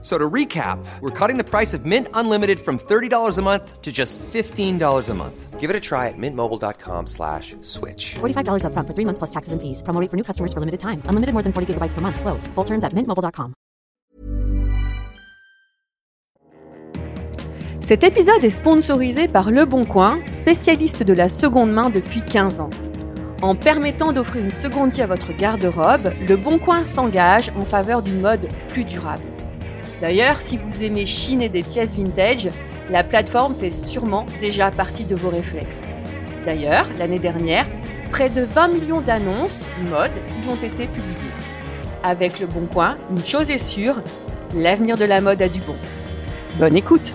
So to recap, we're cutting the price of Mint Unlimited from $30 a month to just $15 a month. Give it a try at mintmobile.com slash switch. $45 upfront for three months plus taxes and fees. Promo rate for new customers for limited time. Unlimited more than 40 gigabytes per month. Slows. Full terms at mintmobile.com. Cet épisode est sponsorisé par Le Bon Coin, spécialiste de la seconde main depuis 15 ans. En permettant d'offrir une seconde vie à votre garde-robe, Le Bon Coin s'engage en faveur d'une mode plus durable. D'ailleurs, si vous aimez chiner des pièces vintage, la plateforme fait sûrement déjà partie de vos réflexes. D'ailleurs, l'année dernière, près de 20 millions d'annonces mode y ont été publiées. Avec Le Bon Coin, une chose est sûre, l'avenir de la mode a du bon. Bonne écoute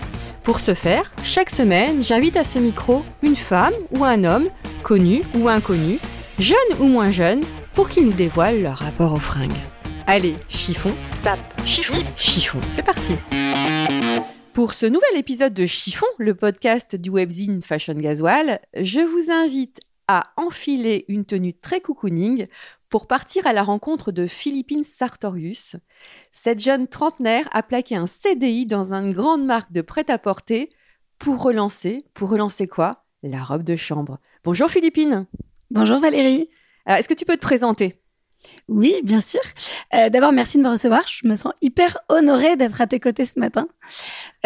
Pour ce faire, chaque semaine, j'invite à ce micro une femme ou un homme, connu ou inconnu, jeune ou moins jeune, pour qu'ils nous dévoilent leur rapport aux fringues. Allez, chiffon, sap, chiffon, chiffon, c'est parti. Pour ce nouvel épisode de Chiffon, le podcast du webzine Fashion Gasoil, je vous invite à enfiler une tenue très cocooning pour partir à la rencontre de Philippine Sartorius. Cette jeune trentenaire a plaqué un CDI dans une grande marque de prêt-à-porter pour relancer, pour relancer quoi? La robe de chambre. Bonjour Philippine. Bonjour Valérie. Alors, Est-ce que tu peux te présenter? Oui, bien sûr. Euh, D'abord, merci de me recevoir. Je me sens hyper honorée d'être à tes côtés ce matin.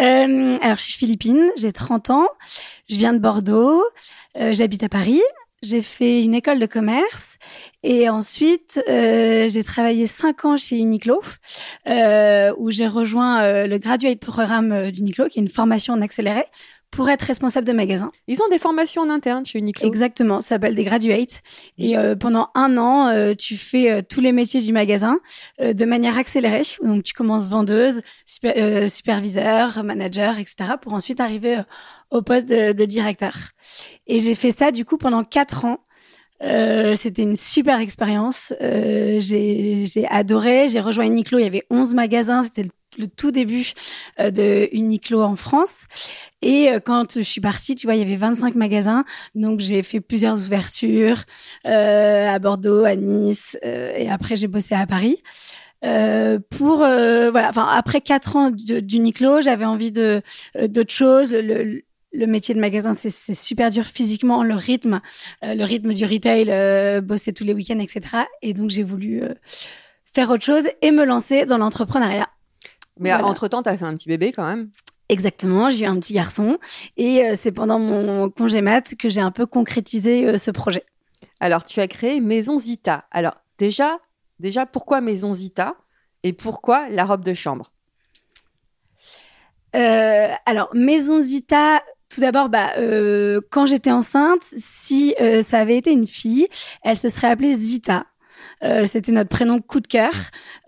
Euh, alors, je suis Philippine, j'ai 30 ans, je viens de Bordeaux, euh, j'habite à Paris. J'ai fait une école de commerce et ensuite euh, j'ai travaillé cinq ans chez Uniqlo euh, où j'ai rejoint euh, le graduate programme euh, d'Uniqlo qui est une formation en accéléré pour être responsable de magasin. Ils ont des formations en interne chez Uniqlo. Exactement, ça s'appelle des graduates. Et euh, pendant un an, euh, tu fais euh, tous les métiers du magasin de manière accélérée. Donc tu commences vendeuse, super- superviseur, manager, etc. pour ensuite arriver au poste de, de directeur. Et j'ai fait ça du coup pendant quatre ans. Euh, c'était une super expérience. Euh, j'ai j'ai adoré. J'ai rejoint Uniqlo. Il y avait 11 magasins. C'était le, le tout début euh, de Uniqlo en France. Et euh, quand je suis partie, tu vois, il y avait 25 magasins. Donc j'ai fait plusieurs ouvertures euh, à Bordeaux, à Nice, et après j'ai bossé à Paris. Pour voilà, enfin après quatre ans d'Uniqlo, j'avais envie de d'autres choses. Le, métier de magasin, c'est super dur physiquement, le rythme, le rythme du retail, bosser tous les week-ends, etc. Et donc j'ai voulu faire autre chose et me lancer dans l'entrepreneuriat. Mais Voilà. entre-temps, tu as fait un petit bébé quand même. Exactement, j'ai eu un petit garçon et euh, c'est pendant mon congé mat que j'ai un peu concrétisé euh, ce projet. Alors, tu as créé Maison Zita. Alors, déjà, déjà pourquoi Maison Zita et pourquoi la robe de chambre? Euh, alors, Maison Zita, tout d'abord, bah, euh, quand j'étais enceinte, si euh, ça avait été une fille, elle se serait appelée Zita. Euh, C'était notre prénom coup de cœur.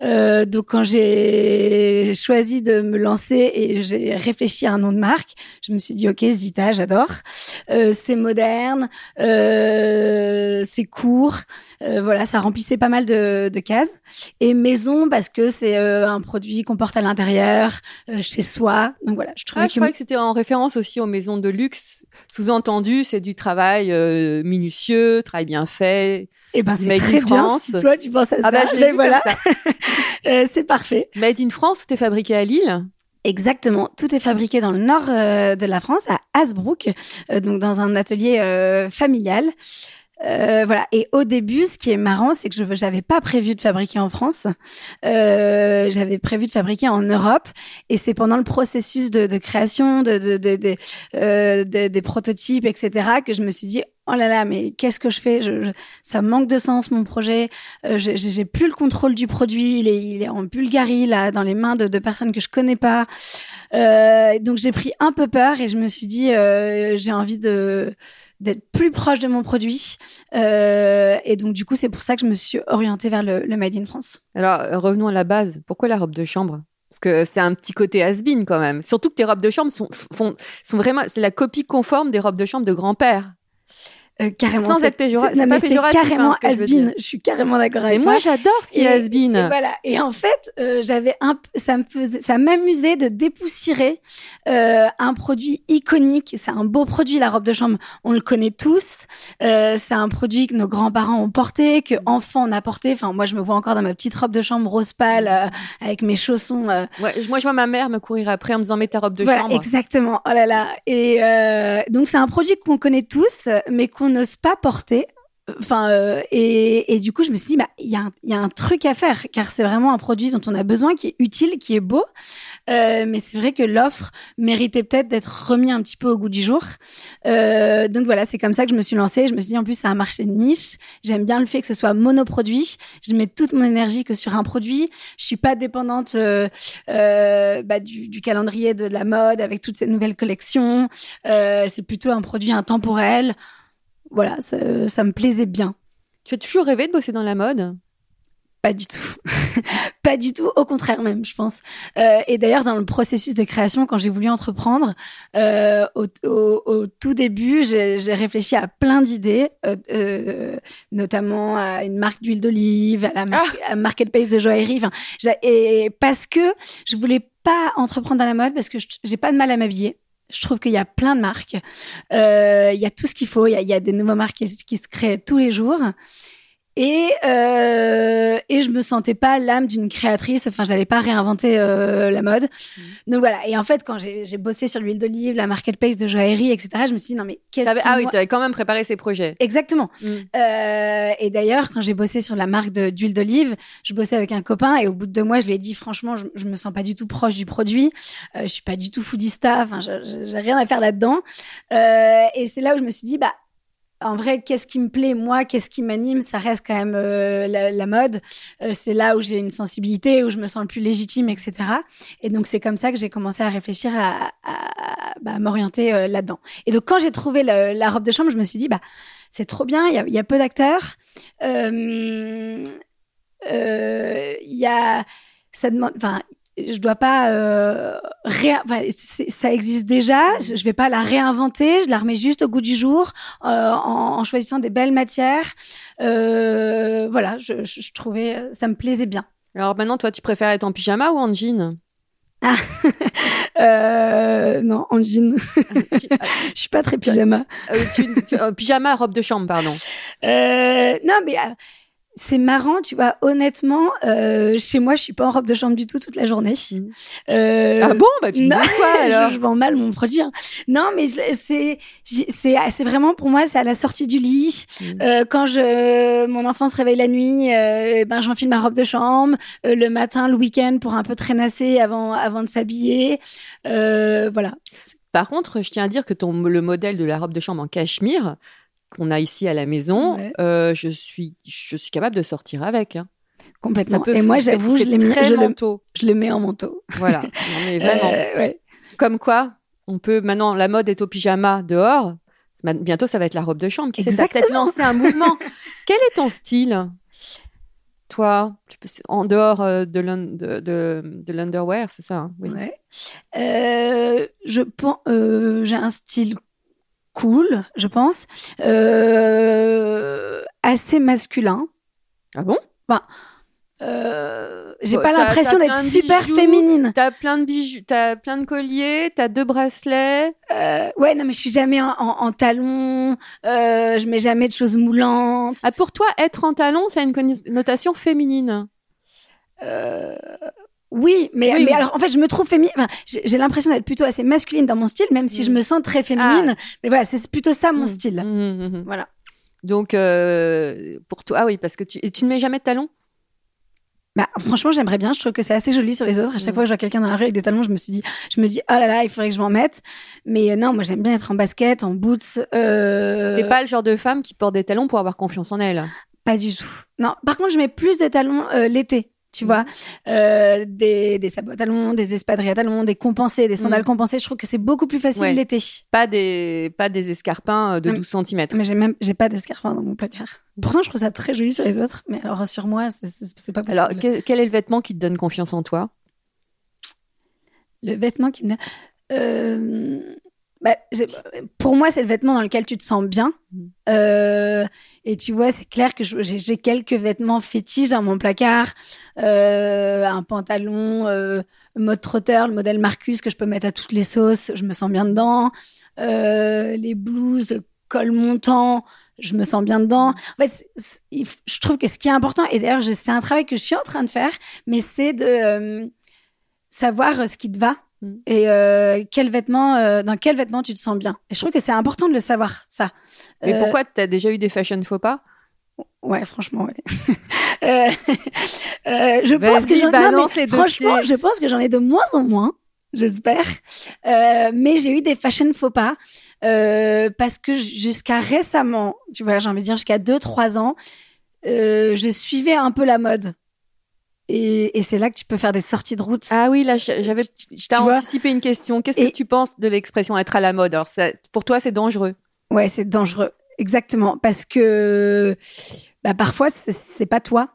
Euh, donc, quand j'ai choisi de me lancer et j'ai réfléchi à un nom de marque, je me suis dit, OK, Zita, j'adore. Euh, c'est moderne, c'est court. Voilà, ça remplissait pas mal de, de cases. Et maison, parce que c'est un produit qu'on porte à l'intérieur, chez soi. Donc voilà, je trouvais Ah, je que croyais que c'était en référence aussi aux maisons de luxe. Sous-entendu, c'est du travail minutieux, travail bien fait. Eh ben, c'est Made in très bien France. si toi tu penses à Ah ça. bah, je l'ai voilà. Euh, c'est parfait. Made in France, tout est fabriqué à Lille. Exactement. Tout est fabriqué dans le nord euh, de la France, à Hasbrook, euh, donc dans un atelier euh, familial. Euh, voilà. Et au début, ce qui est marrant, c'est que je j'avais pas prévu de fabriquer en France. Euh, j'avais prévu de fabriquer en Europe. Et c'est pendant le processus de, de création de, de, de, euh, de- des prototypes, etc., que je me suis dit oh là là, mais qu'est-ce que je fais? Ça manque de sens mon projet. Euh, j'ai- plus le contrôle du produit. Il est, en Bulgarie là, dans les mains de, de personnes que je connais pas. Euh, donc j'ai pris un peu peur et je me suis dit, euh, j'ai envie d'être plus proche de mon produit. Euh, et donc du coup, c'est pour ça que je me suis orientée vers le, Made in France. Alors, revenons à la base. Pourquoi la robe de chambre? Parce que c'est un petit côté has-been quand même. Surtout que tes robes de chambre sont, sont vraiment. C'est la copie conforme des robes de chambre de grand-père. Euh, carrément. Sans être péjora- c'est- c'est non, mais c'est péjoratif, hein, carrément veux has-been. Je suis carrément d'accord avec Et toi. moi, j'adore ce qui est has-been. Et voilà. Et en fait, euh, j'avais un, ça me faisait, ça m'amusait de dépoussiérer euh, un produit iconique. C'est un beau produit, la robe de chambre. On le connaît tous. Euh, c'est un produit que nos grands-parents ont porté, que enfants on a porté. Enfin, moi, je me vois encore dans ma petite robe de chambre rose pâle euh, avec mes chaussons. euh, Ouais, moi, je vois ma mère me courir après en me disant mets ta robe de voilà, chambre. exactement. Oh là là. Et euh, donc c'est un produit qu'on connaît tous, mais qu'on n'ose pas porter. Enfin, euh, et, et du coup, je me suis dit, bah, il y, a un- truc à faire, car c'est vraiment un produit dont on a besoin, qui est utile, qui est beau. Euh, mais c'est vrai que l'offre méritait peut-être d'être remis un petit peu au goût du jour. Euh, donc voilà, c'est comme ça que je me suis lancée. Je me suis dit, en plus, c'est un marché de niche. J'aime bien le fait que ce soit monoproduit. Je mets toute mon énergie que sur un produit. Je suis pas dépendante bah, du, calendrier de la mode avec toutes ces nouvelles collections. C'est plutôt un produit intemporel. Voilà, ça, ça me plaisait bien. Tu as toujours rêvé de bosser dans la mode? Pas du tout. pas du tout. Au contraire même, je pense. Euh, et d'ailleurs, dans le processus de création, quand j'ai voulu entreprendre, euh, au, au- au tout début, j'ai réfléchi à plein d'idées, euh, euh, notamment à une marque d'huile d'olive, à la marque, à marketplace de joaillerie. Enfin, et parce que je voulais pas entreprendre dans la mode parce que je- j'ai pas de mal à m'habiller. Je trouve qu'il y a plein de marques. Euh, Il y a tout ce qu'il faut. Il y a, des nouvelles marques qui se créent tous les jours. Et, euh, et je me sentais pas l'âme d'une créatrice. Enfin, j'allais pas réinventer euh, la mode. Donc voilà. Et en fait, quand j'ai bossé sur l'huile d'olive, la marketplace de joaillerie, etc., je me suis dit non mais qu'est-ce T'avais- qui Ah oui, moi- tu avais quand même préparé ces projets. Exactement. Mm. Euh, et d'ailleurs, quand j'ai bossé sur la marque d'huile d'olive, je bossais avec un copain et au bout de deux mois, je lui ai dit franchement, je, je me sens pas du tout proche du produit. Euh, je suis pas du tout foodista. Enfin, j'ai rien à faire là-dedans. Et c'est là où je me suis dit bah. En vrai, qu'est-ce qui me plaît moi Qu'est-ce qui m'anime Ça reste quand même euh, la, la mode. Euh, c'est là où j'ai une sensibilité, où je me sens le plus légitime, etc. Et donc c'est comme ça que j'ai commencé à réfléchir à, à- bah, m'orienter euh, là-dedans. Et donc quand j'ai trouvé la robe de chambre, je me suis dit bah c'est trop bien. Il y a, y a peu d'acteurs. Euh, euh, Il y a ça demande. Je dois pas. Euh, enfin, ça existe déjà. Je, je vais pas la réinventer. Je la remets juste au goût du jour euh, en, en choisissant des belles matières. Euh, voilà, je, je, je trouvais ça me plaisait bien. Alors maintenant, toi, tu préfères être en pyjama ou en jean? Euh, non, en jean. Je suis pas très pyjama. tu- tu- Pyjama, robe de chambre, pardon. Non, mais c'est marrant, tu vois. Honnêtement, euh, chez moi, je suis pas en robe de chambre du tout toute la journée. Mhm. Euh, ah bon Bah tu me non, dis quoi alors je, je vends mal mon produit. hein. Non, mais je- c'est j'ai- c'est c'est vraiment pour moi, c'est à la sortie du lit. Mhm. Euh, quand je mon enfant se réveille la nuit, ben j'enfile ma robe de chambre. Le matin, le week-end, pour un peu traînasser avant avant de s'habiller. Voilà. Par contre, je tiens à dire que ton, le modèle de la robe de chambre en cachemire qu'on a ici à la maison, Ouais. euh, je, suis, je suis capable de sortir avec. hein. Complètement. Et moi, j'avoue, je je le, manteau. je le mets en manteau. Voilà. Non, mais vraiment. Euh, ouais. Comme quoi, on peut maintenant, la mode est au pyjama dehors. Bientôt, ça va être la robe de chambre. Qui sait, ça va peut-être Exactement. lancer un mouvement. Quel est ton style? Toi, en dehors euh, de l'un- de, de, de l'underwear, c'est ça hein? Oui. Ouais. Euh, je pense, euh, j'ai un style cool, je pense, euh, assez masculin. Ah bon? Euh, j'ai pas l'impression d'être super bijoux, féminine. T'as plein de bijoux, t'as plein de colliers, t'as deux bracelets. Euh, ouais, non, mais je suis jamais en, en, en talons. Euh, je mets jamais de choses moulantes. Ah, pour toi, être en talon, ça a une connotation féminine? Oui, mais, Oui, mais oui. alors en fait, je me trouve féminine. Enfin, j'ai l'impression d'être plutôt assez masculine dans mon style, même si je Mm. me sens très féminine. Mais voilà, c'est plutôt ça mon Mm. style. Mhm. Voilà. Donc, euh, pour toi, ah oui, parce que tu, et tu ne mets jamais de talons? Bah, franchement, j'aimerais bien. Je trouve que c'est assez joli sur les autres. À chaque fois que je vois quelqu'un dans la rue avec des talons, je me suis dit, je me dis, oh là là, il faudrait que je m'en mette. Mais euh, non, moi, j'aime bien être en basket, en boots. Euh... T'es pas le genre de femme qui porte des talons pour avoir confiance en elle? Pas du tout. Non. Par contre, je mets plus de talons euh, l'été. Tu vois, euh, des, des sabots à talons, des espadrilles à talons, des compensés, des sandales Mm. compensées. Je trouve que c'est beaucoup plus facile Ouais. l'été. Pas des, pas des escarpins euh, de Non, 12 cm. Mais j'ai même, j'ai pas d'escarpin dans mon placard. Pourtant, je trouve ça très joli sur les autres. Mais alors, sur moi, c'est- c'est c'est pas possible. Alors, quel, quel est le vêtement qui te donne confiance en toi? Le vêtement qui me donne. Euh, bah, pour moi, c'est le vêtement dans lequel tu te sens bien. Mm. Euh, et tu vois, c'est clair que j'ai quelques vêtements fétiches dans mon placard. Euh, un pantalon euh, mode trotteur, le modèle Marcus que je peux mettre à toutes les sauces. Je me sens bien dedans. Euh, les blouses col montant. Je me sens bien dedans. En fait, je trouve que ce qui est important, et d'ailleurs, c'est un travail que je suis en train de faire, mais c'est de euh, savoir euh, ce qui te va Mm. et euh, quel vêtement, euh, dans quel vêtement tu te sens bien? Et je trouve que c'est important de le savoir, ça. Mais Euh, pourquoi t'as déjà eu des fashion faux pas? Ouais, franchement, ouais. Je pense que j'en- non, mais les franchement, dossiers. je pense que j'en ai de moins en moins, j'espère. Mais j'ai eu des fashion faux pas parce que jusqu'à récemment, tu vois, j'ai envie de dire jusqu'à 2-3 ans, je suivais un peu la mode. Et, et c'est là que tu peux faire des sorties de route. Ah oui, là, j'avais t'as anticipé une question. Qu'est-ce que tu penses de l'expression être à la mode? Alors, ça- pour toi, c'est dangereux. Ouais, c'est dangereux. Exactement. Parce que bah, parfois, c'est- pas toi.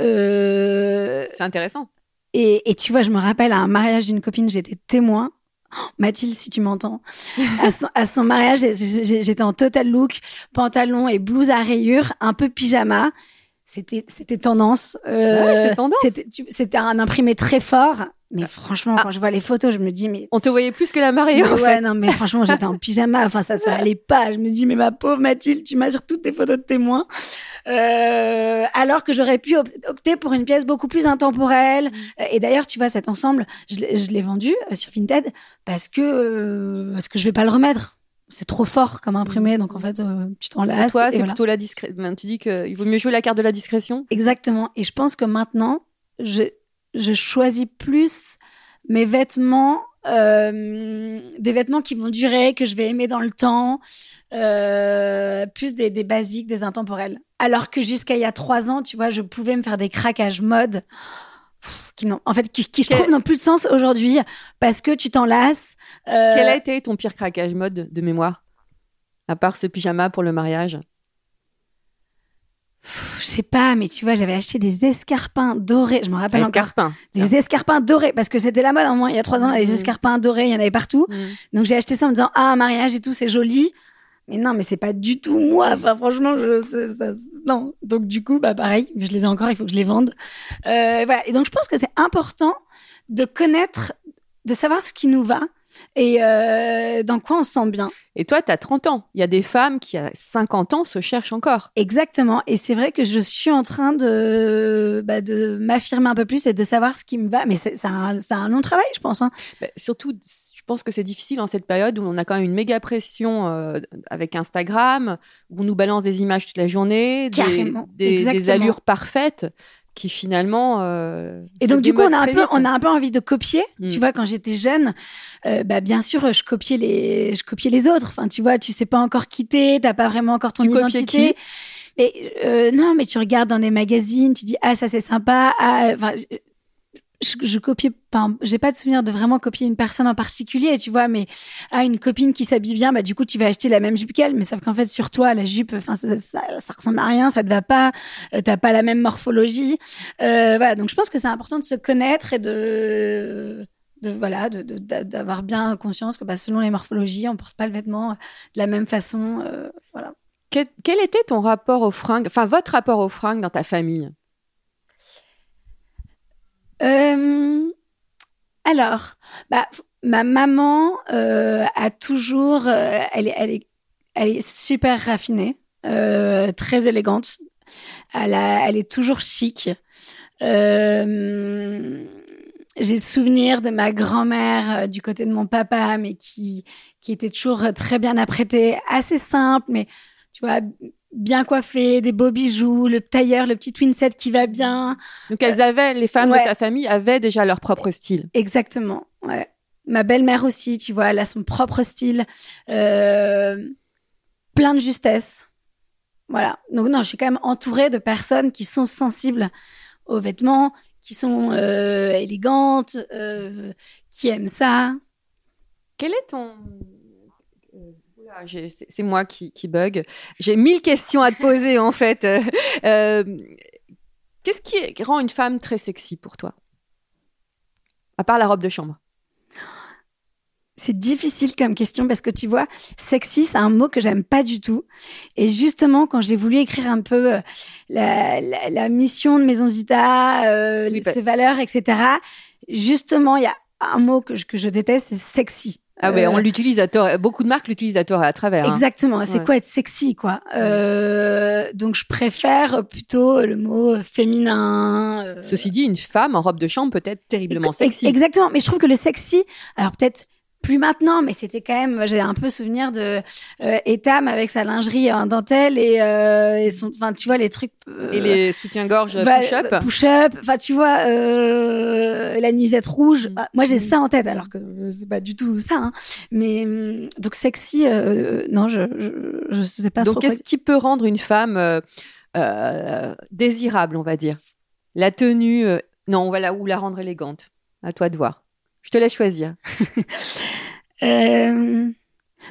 Euh, C'est intéressant. Et, et tu vois, je me rappelle à un mariage d'une copine, j'étais témoin. Oh, Mathilde, si tu m'entends. À son, à son mariage, j'étais en total look, pantalon et blouse à rayures, un peu pyjama. C'était, c'était tendance. Euh, Ouais, c'est tendance. C'était, un imprimé très fort. Mais franchement, Ah. quand je vois les photos, je me dis, mais On te voyait plus que la mariée, en ouais, fait. non, mais franchement, j'étais en pyjama. Enfin, ça, ça allait pas. Je me dis, mais ma pauvre Mathilde, tu m'as sur toutes tes photos de témoins. Euh, alors que j'aurais pu op- opter pour une pièce beaucoup plus intemporelle. Euh, Et d'ailleurs, tu vois, cet ensemble, je l'ai- je l'ai vendu euh, sur Vinted parce que, euh, parce que je vais pas le remettre. C'est trop fort comme imprimé. Donc, en fait, euh, tu t'en lasses. Toi, c'est voilà. plutôt la discrétion. Tu dis qu'il vaut mieux jouer la carte de la discrétion Exactement. Et je pense que maintenant, je, je choisis plus mes vêtements, euh, des vêtements qui vont durer, que je vais aimer dans le temps, euh, plus des, des basiques, des intemporels. Alors que jusqu'à il y a trois ans, tu vois, je pouvais me faire des craquages mode. Qui n'ont, en fait, qui, qui je Quel- trouve n'ont plus de sens aujourd'hui parce que tu t'en lasses. Euh, Quel a été ton pire craquage mode de mémoire? À part ce pyjama pour le mariage? Je sais pas, mais tu vois, j'avais acheté des escarpins dorés. Je me rappelle encore. Escarpin. Des escarpins dorés, parce que c'était la mode, au moins, il y a trois ans, les Mhm. escarpins dorés, il y en avait partout. Mm. Donc j'ai acheté ça en me disant, ah, un mariage et tout, c'est joli. Mais non, mais c'est pas du tout moi. Enfin, franchement, je, ça, non. Donc du coup, bah pareil, je les ai encore, il faut que je les vende. Euh, voilà. Et donc je pense que c'est important de connaître, de savoir ce qui nous va et euh, dans quoi on se sent bien. Et toi, tu as 30 ans. Il y a des femmes qui, à 50 ans, se cherchent encore. Exactement. Et c'est vrai que je suis en train de, bah, de m'affirmer un peu plus et de savoir ce qui me va. Mais c'est un, long travail, je pense. Hein. Bah, surtout, je pense que c'est difficile en cette période où on a quand même une méga pression euh, avec Instagram, où on nous balance des images toute la journée, des, Carrément. des, des Exactement. allures parfaites qui finalement. euh, Et donc du coup, on a un peu, on a un peu envie de copier. Mm. Tu vois, quand j'étais jeune, euh, bah bien sûr, je copiais les, je copiais les autres. Enfin, tu vois, tu sais pas encore quitter, t'as pas vraiment encore ton Tu identité. mais euh, non, mais tu regardes dans des magazines, tu dis ah ça c'est sympa. Ah, enfin, je, je, copiais. Enfin, j'ai pas de souvenir de vraiment copier une personne en particulier, tu vois. Mais ah une copine qui s'habille bien, bah du coup tu vas acheter la même jupe qu'elle. Mais sauf qu'en fait sur toi la jupe, enfin ça, ça, ça ressemble à rien, ça te va pas. euh, t'as pas la même morphologie. Euh, voilà, donc je pense que c'est important de se connaître et de, de voilà, de- de- d'avoir bien conscience que bah, selon les morphologies, on porte pas le vêtement de la même façon. euh, voilà. Quel, quel était ton rapport aux fringues, enfin votre rapport aux fringues dans ta famille? Alors, bah, ma maman euh, a toujours, euh, elle, est, elle, est, elle est super raffinée, euh, très élégante. Elle, a, elle est toujours chic. Euh, j'ai souvenir de ma grand-mère euh, du côté de mon papa, mais qui, qui était toujours très bien apprêtée, assez simple, mais tu vois, bien coiffé, des beaux bijoux, le tailleur, le petit twin set qui va bien. Donc elles avaient, les femmes ouais. de ta famille avaient déjà leur propre style. Exactement, ouais. Ma belle-mère aussi, tu vois, elle a son propre style, euh, plein de justesse. Voilà. Donc non, je suis quand même entourée de personnes qui sont sensibles aux vêtements, qui sont euh, élégantes, euh, qui aiment ça. Quel est ton... j'ai- C'est moi qui, qui bug. J'ai mille questions à te poser en fait. Euh, Qu'est-ce qui rend une femme très sexy pour toi? À part la robe de chambre. C'est difficile comme question parce que tu vois, sexy, c'est un mot que j'aime pas du tout. Et justement, quand j'ai voulu écrire un peu euh, la, la, la mission de Maison Zita, euh, Oui, bah- ses valeurs, etc., justement, il y a un mot que je, que je déteste, c'est sexy. Ah ouais, Euh, on l'utilise à tort. Beaucoup de marques l'utilisent à tort et à travers. hein. Exactement. C'est Ouais. quoi être sexy, quoi. Euh, donc, je préfère plutôt le mot féminin. euh, Ceci dit, une femme en robe de chambre peut être terriblement Ex- sexy. Exactement. Mais je trouve que le sexy, alors peut-être plus maintenant, mais c'était quand même, j'ai un peu souvenir de euh, Etam avec sa lingerie en dentelle et, euh, et son, enfin, tu vois, les trucs. euh, Et les soutiens-gorge va- push-up. Push-up. Enfin, tu vois, euh, la nuisette rouge. Mm. Bah, moi, j'ai Mm. ça en tête, alors que euh, c'est pas du tout ça. hein. Mais hum, donc sexy, euh, non, je, je, je sais pas Donc, qu'est-ce qui peut rendre une femme euh, euh, désirable, on va dire? La tenue, euh, non, voilà, ou la rendre élégante? À toi de voir. Je te laisse choisir. Euh,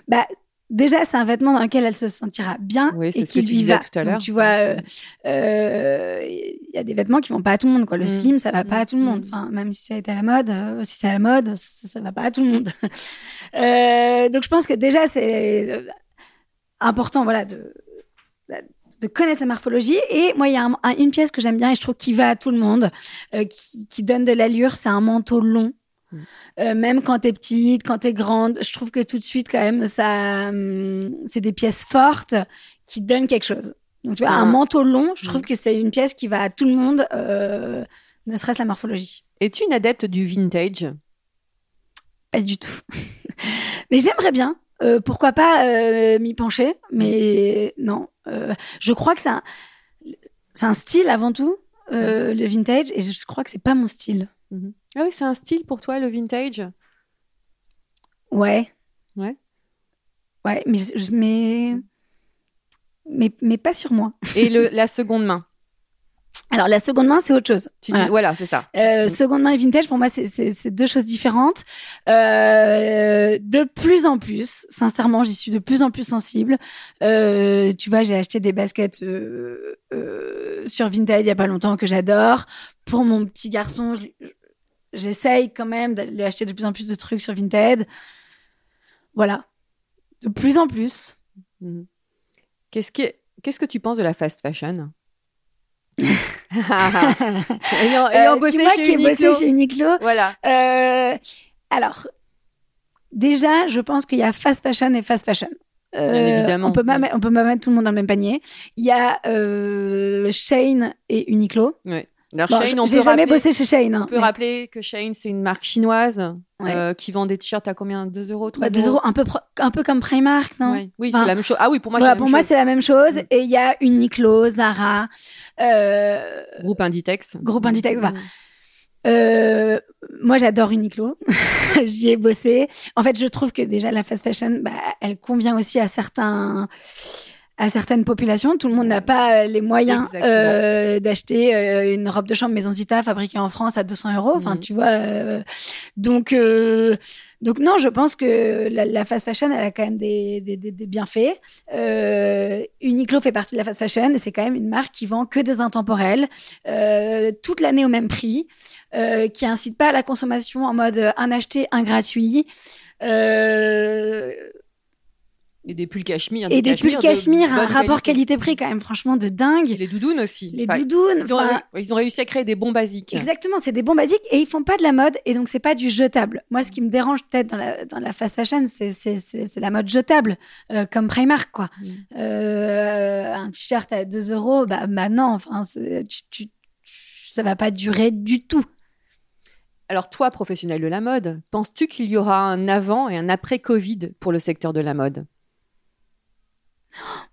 bah, déjà, c'est un vêtement dans lequel elle se sentira bien Oui, c'est ce que tu disais va. tout à l'heure. tu vois, euh, euh, il y a des vêtements qui vont pas à tout le monde. Quoi. Le Mm. slim, ça va pas Mm. à tout le monde. Mm. Enfin, même si ça a été à la mode, euh, si c'est à la mode, ça, ça va pas à tout le monde. Euh, donc, je pense que déjà, c'est euh, important, voilà, de, de connaître sa morphologie. Et moi, il y a un- un- une pièce que j'aime bien et je trouve qui va à tout le monde, euh, qui, qui donne de l'allure. C'est un manteau long. Euh, même quand t'es petite, quand t'es grande, je trouve que tout de suite, quand même, ça, hum, c'est des pièces fortes qui donnent quelque chose. Donc, tu vois, un un- manteau long, je trouve Mm. que c'est une pièce qui va à tout le monde, euh, ne serait-ce la morphologie. Es-tu une adepte du vintage? Pas du tout. mais j'aimerais bien. Euh, pourquoi pas euh, m'y pencher Mais non. Je crois que c'est un, c'est un style avant tout, le vintage, et je crois que c'est pas mon style. Ah oui, c'est un style pour toi, le vintage? Ouais. Ouais. Ouais, mais, mais, mais, mais pas sur moi. Et le, la seconde main? Alors, la seconde main, c'est autre chose. tu Voilà. dis, Voilà, c'est ça. Euh, seconde main et vintage, pour moi, c'est- deux choses différentes. Euh, de plus en plus, sincèrement, j'y suis de plus en plus sensible. Euh, tu vois, j'ai acheté des baskets sur Vinted il y a pas longtemps que j'adore. Pour mon petit garçon, je- je- j'essaye quand même lui acheter de plus en plus de trucs sur Vinted. Voilà, de plus en plus. Mhm. Qu'est-ce que, qu'est-ce que tu penses de la fast fashion? Ayant, ayant Euh, bossé moi chez qui Uniqlo. bossé chez Uniqlo, Voilà. Euh, alors, déjà, je pense qu'il y a fast fashion et fast fashion. Euh, Bien évidemment. On peut pas, on peut pas mettre tout le monde dans le même panier. Il y a euh, Shane et Uniqlo. Ouais. Alors, Bon, on peut jamais rappeler, bossé chez Shane. on Hein, peut mais- rappeler que Shein, c'est une marque chinoise Ouais. euh, qui vend des t-shirts à combien? 2 euros 3 bah, 2 euros, un peu, un peu comme Primark, non? Ouais. Oui, Enfin, c'est la même chose. Ah oui, pour moi, Voilà, c'est la pour même moi, c'est la même chose. Et il y a Uniqlo, Zara, euh, Groupe Inditex. Groupe Inditex. Euh, moi, j'adore Uniqlo. J'y ai bossé. En fait, je trouve que déjà la fast fashion, bah, elle convient aussi à certains à certaines populations. Tout le monde n'a pas euh, les moyens euh, d'acheter euh, une robe de chambre Maison Zita fabriquée en France à 200 euros. Enfin, Mhm. tu vois. euh, donc, euh, donc non, je pense que la, la fast fashion, elle a quand même des, des, des, des bienfaits. Euh, Uniqlo fait partie de la fast fashion et c'est quand même une marque qui vend que des intemporels euh, toute l'année au même prix, euh, qui incite pas à la consommation en mode un acheté, un gratuit. Euh, Et des pulls cachemire. et des pulls cachemire, un rapport qualité. qualité-prix quand même franchement de dingue. Et les doudounes aussi. Les Enfin, doudounes, Ils ont, enfin, ils ont réussi à créer des bons basiques. Exactement, c'est des bons basiques et ils font pas de la mode et donc c'est pas du jetable. Moi, ce qui me dérange peut-être dans la, dans la fast fashion, c'est la mode jetable, euh, comme Primark quoi. Mm. Euh, un t-shirt à 2 euros, bah maintenant, enfin, c'est- tu, tu, ça va pas durer du tout. Alors toi, professionnel de la mode, penses-tu qu'il y aura un avant et un après Covid pour le secteur de la mode?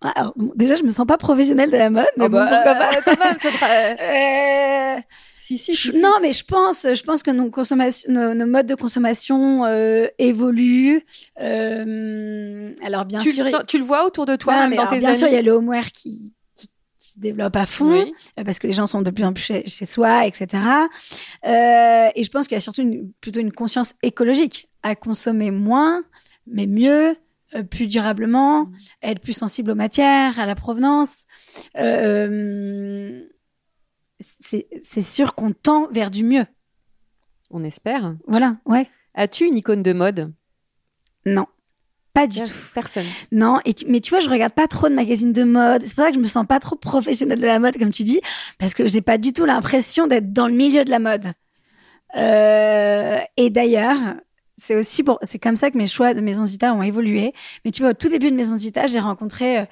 Alors, bon, déjà, je me sens pas professionnelle de la mode, mais Oh bon, bah, pourquoi euh, pas. quand même, faudra- Euh, Si, si, non, mais je pense, je pense que nos, consommation- nos, nos modes de consommation euh, évoluent. Euh, alors bien tu, sûr, le sens- tu le vois autour de toi, Non, même mais dans alors, tes bien amis? sûr, il y a le homeware qui, qui, qui se développe à fond Oui. euh, parce que les gens sont de plus en plus chez, chez soi, etc. Euh, et je pense qu'il y a surtout une, plutôt une conscience écologique à consommer moins, mais mieux, euh, plus durablement, Mm. être plus sensible aux matières, à la provenance. Euh, c'est c'est sûr qu'on tend vers du mieux. On espère. Voilà, ouais. As-tu une icône de mode? Non, pas du tout. Personne. Non, et tu- mais tu vois, je regarde pas trop de magazines de mode. C'est pour ça que je me sens pas trop professionnelle de la mode, comme tu dis, parce que j'ai pas du tout l'impression d'être dans le milieu de la mode. Euh, et d'ailleurs, c'est aussi pour, c'est comme ça que mes choix de Maison Zita ont évolué. Mais tu vois, au tout début de Maison Zita, j'ai rencontré euh,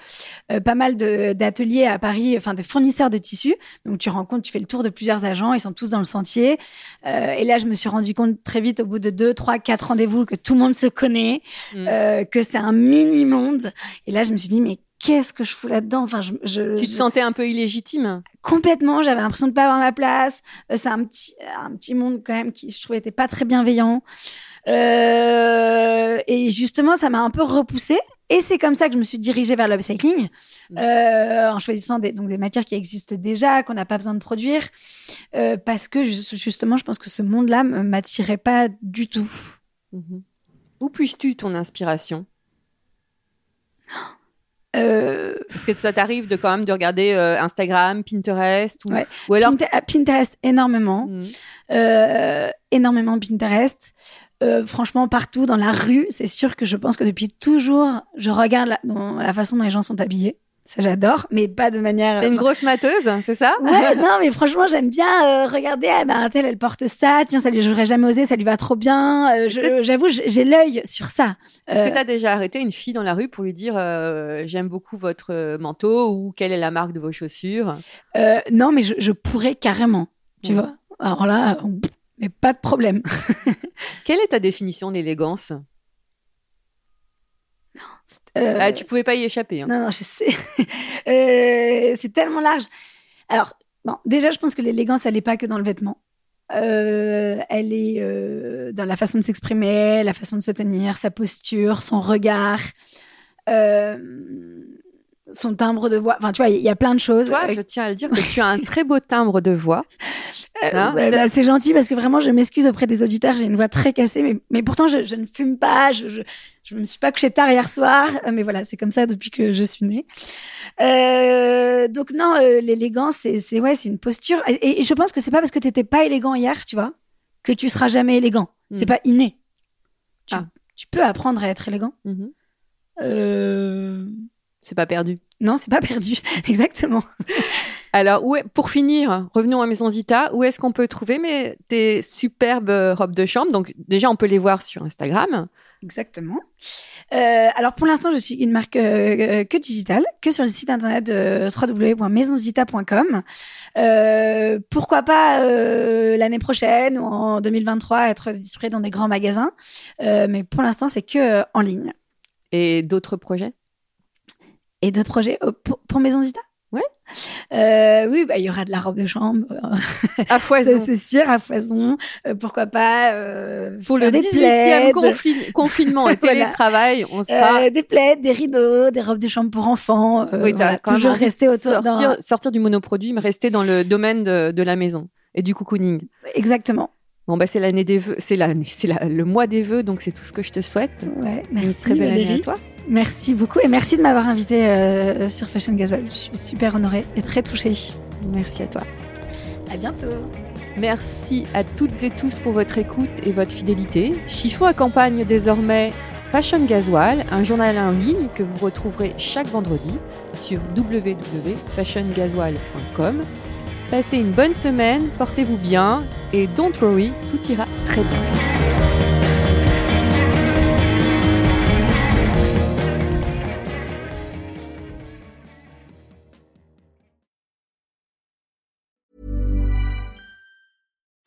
euh, pas mal de- d'ateliers à Paris, enfin des fournisseurs de tissus. Donc tu rencontres, tu fais le tour de plusieurs agents, ils sont tous dans le sentier. Euh, et là, je me suis rendu compte très vite, au bout de deux, trois, quatre rendez-vous, que tout le monde se connaît, Mm. euh, que c'est un mini monde. Et là, je me suis dit, mais qu'est-ce que je fous là-dedans? Enfin, je, je- Tu te je- sentais un peu illégitime? Complètement. J'avais l'impression de pas avoir ma place. Euh, c'est un petit, un petit monde quand même qui, je trouvais, était pas très bienveillant. Euh, et justement, ça m'a un peu repoussée. Et c'est comme ça que je me suis dirigée vers l'upcycling, euh, en choisissant des, donc des matières qui existent déjà, qu'on n'a pas besoin de produire, euh, parce que ju- justement, je pense que ce monde-là ne m'attirait pas du tout. Mhm. Où puisses-tu ton inspiration? Euh, Est-ce que ça t'arrive de quand même de regarder euh, Instagram, Pinterest ou, Ouais. ou alors Pinterest énormément. Euh, énormément Pinterest. Euh, franchement, partout dans la rue, c'est sûr que je pense que depuis toujours, je regarde la, dans la façon dont les gens sont habillés. Ça, j'adore, mais pas de manière. T'es une grosse mateuse, c'est ça? Ouais, non, mais franchement, j'aime bien euh, regarder. Ah, ben, un tel, elle porte ça. Tiens, ça lui, j'aurais jamais osé, ça lui va trop bien. Euh, J'avoue, j'ai l'œil sur ça. Est-ce que t'as déjà arrêté une fille dans la rue pour lui dire j'aime beaucoup votre manteau ou quelle est la marque de vos chaussures? Non, mais je, je pourrais carrément. Tu Ouais. vois. Alors là, mais pas de problème. Quelle est ta définition d'élégance? Euh, ah, Tu pouvais pas y échapper. hein. Non, non, je sais. Euh, c'est tellement large. Alors, bon, déjà, je pense que l'élégance, elle n'est pas que dans le vêtement. Euh, elle est euh, dans la façon de s'exprimer, la façon de se tenir, sa posture, son regard, euh, son timbre de voix. Enfin, tu vois, il y, a plein de choses. Toi, Euh, je tiens à le dire que tu as un très beau timbre de voix. Euh, Hein bah, bah, c'est gentil parce que vraiment, je m'excuse auprès des auditeurs. J'ai une voix très cassée, mais, mais pourtant, je, je ne fume pas. Je, je, je me suis pas couchée tard hier soir. Euh, Mais voilà, c'est comme ça depuis que je suis née. Euh, donc non, l'élégance, c'est, c'est ouais, c'est une posture. Et, et je pense que c'est pas parce que t'étais pas élégant hier, tu vois, que tu seras jamais élégant. C'est Mm. pas inné. Tu, Ah. tu peux apprendre à être élégant. Mhm. Euh... C'est pas perdu. Non, c'est pas perdu. Exactement. Alors, où est- pour finir, revenons à Maison Zita. Où est-ce qu'on peut trouver mes, tes superbes robes de chambre? Donc, déjà, on peut les voir sur Instagram. Exactement. Euh, alors pour l'instant, je suis une marque euh, que digitale, que sur le site internet de www.maisonzita.com. Euh, pourquoi pas euh, l'année prochaine ou en 2023 être distribuée dans des grands magasins. Euh, mais pour l'instant, c'est que euh, en ligne. Et d'autres projets? Et d'autres projets euh, pour, pour Maison Zita? Ouais. Euh, oui, bah, il y aura de la robe de chambre, À foison. c'est sûr, à foison. Euh, pourquoi pas euh, Pour le faire des 18e plaids. confli- confinement et Voilà. télétravail, on sera... Des plaids, des rideaux, des robes de chambre pour enfants. oui, voilà, toujours rester autour sortir, sortir du monoproduit, mais rester dans le domaine de, de la maison et du cocooning. Exactement. Bon, bah, c'est l'année des vœux, c'est l'année, c'est la- le mois des vœux, donc c'est tout ce que je te souhaite. Ouais, Une merci très belle année Valérie. à toi. Merci beaucoup et merci de m'avoir invité euh, sur Fashion Gasoil. Je suis super honorée et très touchée. Merci à toi. À bientôt. Merci à toutes et tous pour votre écoute et votre fidélité. Chiffon accompagne désormais Fashion Gasoil, un journal en ligne que vous retrouverez chaque vendredi sur www.fashiongasoil.com. Passez une bonne semaine, portez-vous bien et don't worry, tout ira très bien.